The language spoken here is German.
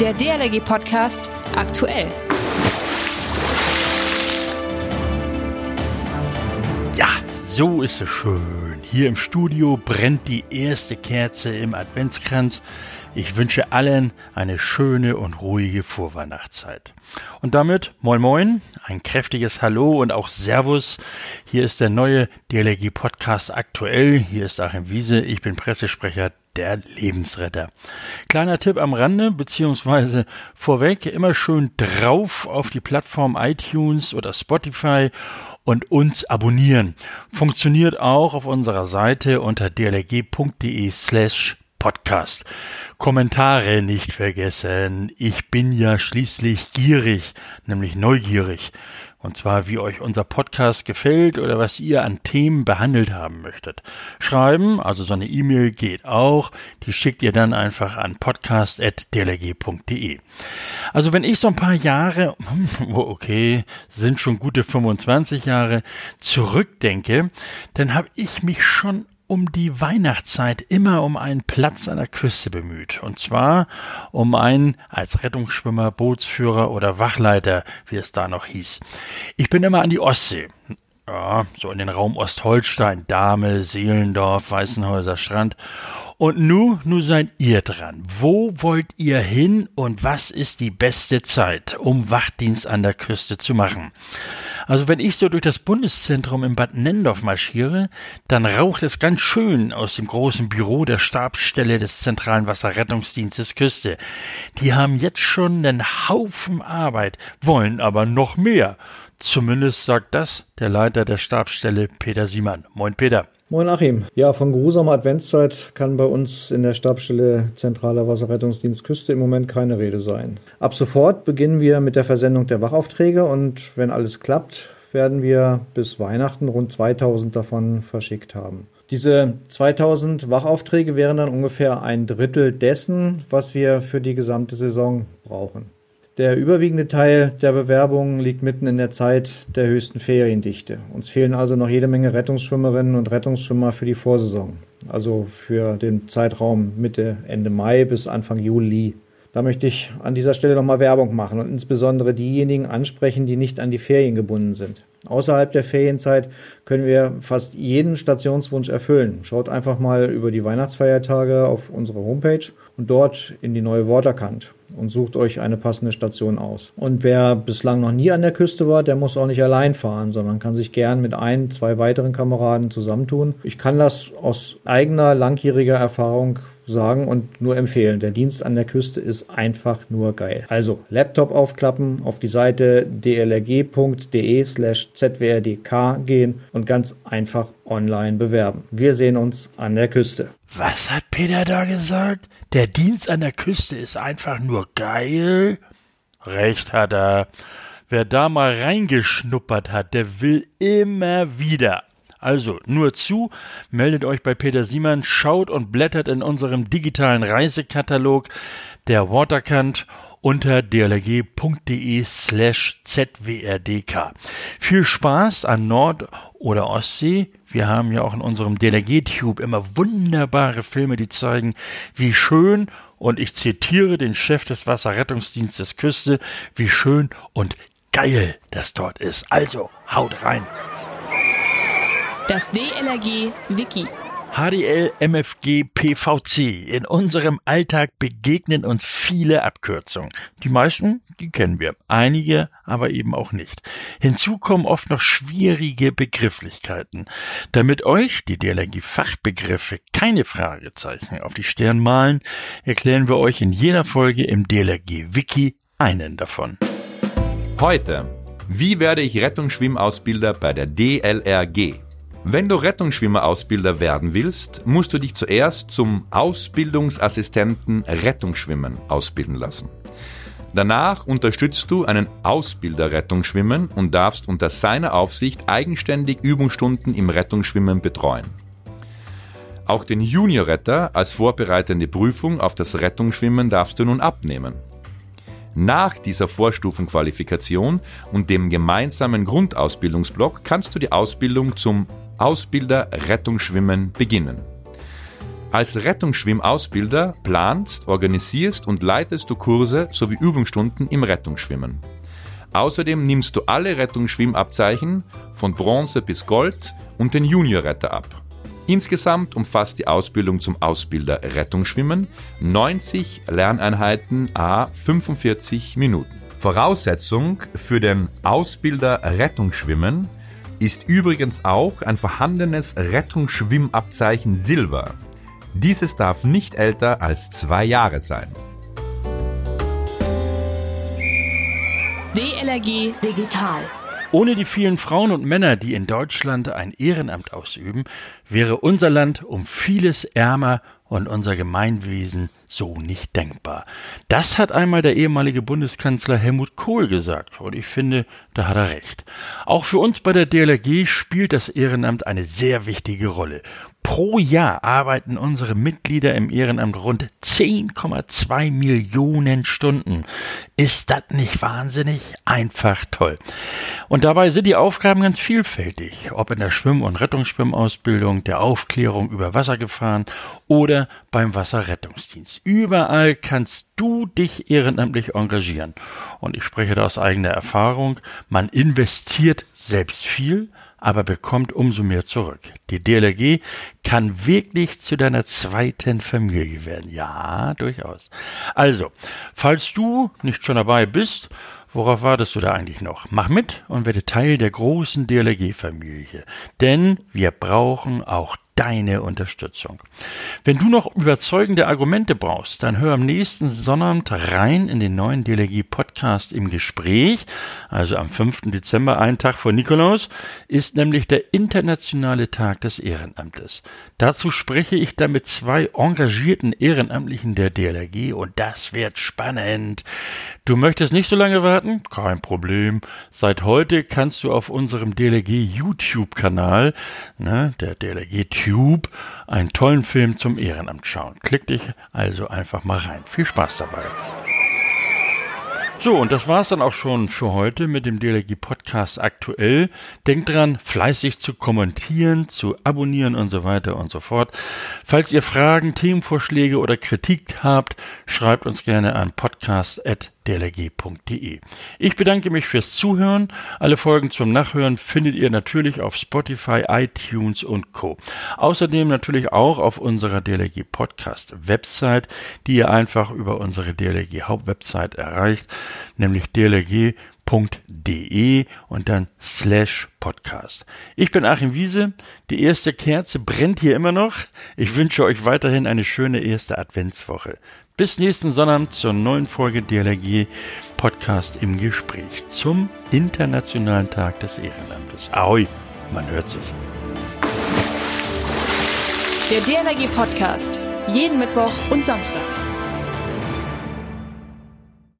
Der DLRG Podcast aktuell. Ja, so ist es schön. Hier im Studio brennt die erste Kerze im Adventskranz. Ich wünsche allen eine schöne und ruhige Vorweihnachtszeit. Und damit moin moin, ein kräftiges Hallo und auch Servus. Hier ist der neue DLRG Podcast aktuell. Hier ist Achim Wiese. Ich bin Pressesprecher der Lebensretter. Kleiner Tipp am Rande, beziehungsweise vorweg, immer schön drauf auf die Plattform iTunes oder Spotify und uns abonnieren. Funktioniert auch auf unserer Seite unter dlg.de slash Podcast. Kommentare nicht vergessen. Ich bin ja schließlich gierig, nämlich neugierig. Und zwar, wie euch unser Podcast gefällt oder was ihr an Themen behandelt haben möchtet. Schreiben, also so eine E-Mail geht auch. Die schickt ihr dann einfach an podcast.dlg.de. Also wenn ich so ein paar Jahre, okay, sind schon gute 25 Jahre, zurückdenke, dann habe ich mich schon um die Weihnachtszeit immer um einen Platz an der Küste bemüht. Und zwar um einen als Rettungsschwimmer, Bootsführer oder Wachleiter, wie es da noch hieß. Ich bin immer an die Ostsee. Ja, so in den Raum Ostholstein, Dahme, Seelendorf, Weißenhäuser Strand. Und nu, nu seid ihr dran. Wo wollt ihr hin und was ist die beste Zeit, um Wachdienst an der Küste zu machen? Also wenn ich so durch das Bundeszentrum in Bad Nendorf marschiere, dann raucht es ganz schön aus dem großen Büro der Stabsstelle des Zentralen Wasserrettungsdienstes Küste. Die haben jetzt schon einen Haufen Arbeit, wollen aber noch mehr. Zumindest sagt das der Leiter der Stabsstelle Peter Siemann. Moin Peter. Moin Achim. Ja, von geruhsamer Adventszeit kann bei uns in der Stabsstelle Zentraler Wasserrettungsdienst Küste im Moment keine Rede sein. Ab sofort beginnen wir mit der Versendung der Wachaufträge und wenn alles klappt, werden wir bis Weihnachten rund 2000 davon verschickt haben. Diese 2000 Wachaufträge wären dann ungefähr ein Drittel dessen, was wir für die gesamte Saison brauchen. Der überwiegende Teil der Bewerbungen liegt mitten in der Zeit der höchsten Feriendichte. Uns fehlen also noch jede Menge Rettungsschwimmerinnen und Rettungsschwimmer für die Vorsaison, also für den Zeitraum Mitte, Ende Mai bis Anfang Juli. Da möchte ich an dieser Stelle nochmal Werbung machen und insbesondere diejenigen ansprechen, die nicht an die Ferien gebunden sind. Außerhalb der Ferienzeit können wir fast jeden Stationswunsch erfüllen. Schaut einfach mal über die Weihnachtsfeiertage auf unsere Homepage und dort in die neue Waterkant und sucht euch eine passende Station aus. Und wer bislang noch nie an der Küste war, der muss auch nicht allein fahren, sondern kann sich gern mit ein, zwei weiteren Kameraden zusammentun. Ich kann das aus eigener langjähriger Erfahrung sagen und nur empfehlen. Der Dienst an der Küste ist einfach nur geil. Also Laptop aufklappen, auf die Seite dlrg.de slash zwrdk gehen und ganz einfach online bewerben. Wir sehen uns an der Küste. Was hat Peter da gesagt? Der Dienst an der Küste ist einfach nur geil? Recht hat er. Wer da mal reingeschnuppert hat, der will immer wieder. Also nur zu, meldet euch bei Peter Siemann, schaut und blättert in unserem digitalen Reisekatalog der Waterkant unter dlg.de slash zwrdk. Viel Spaß an Nord- oder Ostsee. Wir haben ja auch in unserem DLRG-Tube immer wunderbare Filme, die zeigen, wie schön, und ich zitiere den Chef des Wasserrettungsdienstes Küste, wie schön und geil das dort ist. Also, haut rein! Das DLRG Wiki. HDL, MFG, PVC. In unserem Alltag begegnen uns viele Abkürzungen. Die meisten, die kennen wir. Einige aber eben auch nicht. Hinzu kommen oft noch schwierige Begrifflichkeiten. Damit euch die DLRG-Fachbegriffe keine Fragezeichen auf die Stirn malen, erklären wir euch in jeder Folge im DLRG-Wiki einen davon. Heute. Wie werde ich Rettungsschwimmausbilder bei der DLRG? Wenn du Rettungsschwimmerausbilder werden willst, musst du dich zuerst zum Ausbildungsassistenten Rettungsschwimmen ausbilden lassen. Danach unterstützt du einen Ausbilder Rettungsschwimmen und darfst unter seiner Aufsicht eigenständig Übungsstunden im Rettungsschwimmen betreuen. Auch den Juniorretter als vorbereitende Prüfung auf das Rettungsschwimmen darfst du nun abnehmen. Nach dieser Vorstufenqualifikation und dem gemeinsamen Grundausbildungsblock kannst du die Ausbildung zum Ausbilder Rettungsschwimmen beginnen. Als Rettungsschwimmausbilder planst, organisierst und leitest du Kurse sowie Übungsstunden im Rettungsschwimmen. Außerdem nimmst du alle Rettungsschwimmabzeichen von Bronze bis Gold und den Juniorretter ab. Insgesamt umfasst die Ausbildung zum Ausbilder Rettungsschwimmen 90 Lerneinheiten a 45 Minuten. Voraussetzung für den Ausbilder Rettungsschwimmen ist übrigens auch ein vorhandenes Rettungsschwimmabzeichen Silber. Dieses darf nicht älter als zwei Jahre sein. DLRG Digital. Ohne die vielen Frauen und Männer, die in Deutschland ein Ehrenamt ausüben, wäre unser Land um vieles ärmer und unser Gemeinwesen so nicht denkbar. Das hat einmal der ehemalige Bundeskanzler Helmut Kohl gesagt und ich finde, da hat er recht. Auch für uns bei der DLRG spielt das Ehrenamt eine sehr wichtige Rolle. Pro Jahr arbeiten unsere Mitglieder im Ehrenamt rund 10,2 Millionen Stunden. Ist das nicht wahnsinnig? Einfach toll. Und dabei sind die Aufgaben ganz vielfältig, ob in der Schwimm- und Rettungsschwimmausbildung, der Aufklärung über Wassergefahren oder beim Wasserrettungsdienst. Überall kannst du dich ehrenamtlich engagieren. Und ich spreche da aus eigener Erfahrung. Man investiert selbst viel, aber bekommt umso mehr zurück. Die DLRG kann wirklich zu deiner zweiten Familie werden. Ja, durchaus. Also, falls du nicht schon dabei bist, Worauf wartest du da eigentlich noch? Mach mit und werde Teil der großen DLRG-Familie. Denn wir brauchen auch deine Unterstützung. Wenn du noch überzeugende Argumente brauchst, dann hör am nächsten Sonnabend rein in den neuen DLRG Podcast im Gespräch. Also am 5. Dezember, einen Tag vor Nikolaus, ist nämlich der internationale Tag des Ehrenamtes. Dazu spreche ich dann mit zwei engagierten Ehrenamtlichen der DLRG und das wird spannend. Du möchtest nicht so lange warten? Kein Problem. Seit heute kannst du auf unserem DLRG YouTube-Kanal, ne, der DLRG Tube einen tollen Film zum Ehrenamt schauen. Klick dich also einfach mal rein. Viel Spaß dabei. So, und das war's dann auch schon für heute mit dem DLRG Podcast aktuell. Denkt dran, fleißig zu kommentieren, zu abonnieren und so weiter und so fort. Falls ihr Fragen, Themenvorschläge oder Kritik habt, schreibt uns gerne an podcast@ dlg.de. Ich bedanke mich fürs Zuhören. Alle Folgen zum Nachhören findet ihr natürlich auf Spotify, iTunes und Co. Außerdem natürlich auch auf unserer DLG Podcast Website, die ihr einfach über unsere DLG Hauptwebsite erreicht, nämlich dlg.de und dann slash Podcast. Ich bin Achim Wiese. Die erste Kerze brennt hier immer noch. Ich wünsche euch weiterhin eine schöne erste Adventswoche. Bis nächsten Sonnabend zur neuen Folge DLRG Podcast im Gespräch zum Internationalen Tag des Ehrenamtes. Ahoi, man hört sich. Der DLRG Podcast. Jeden Mittwoch und Samstag.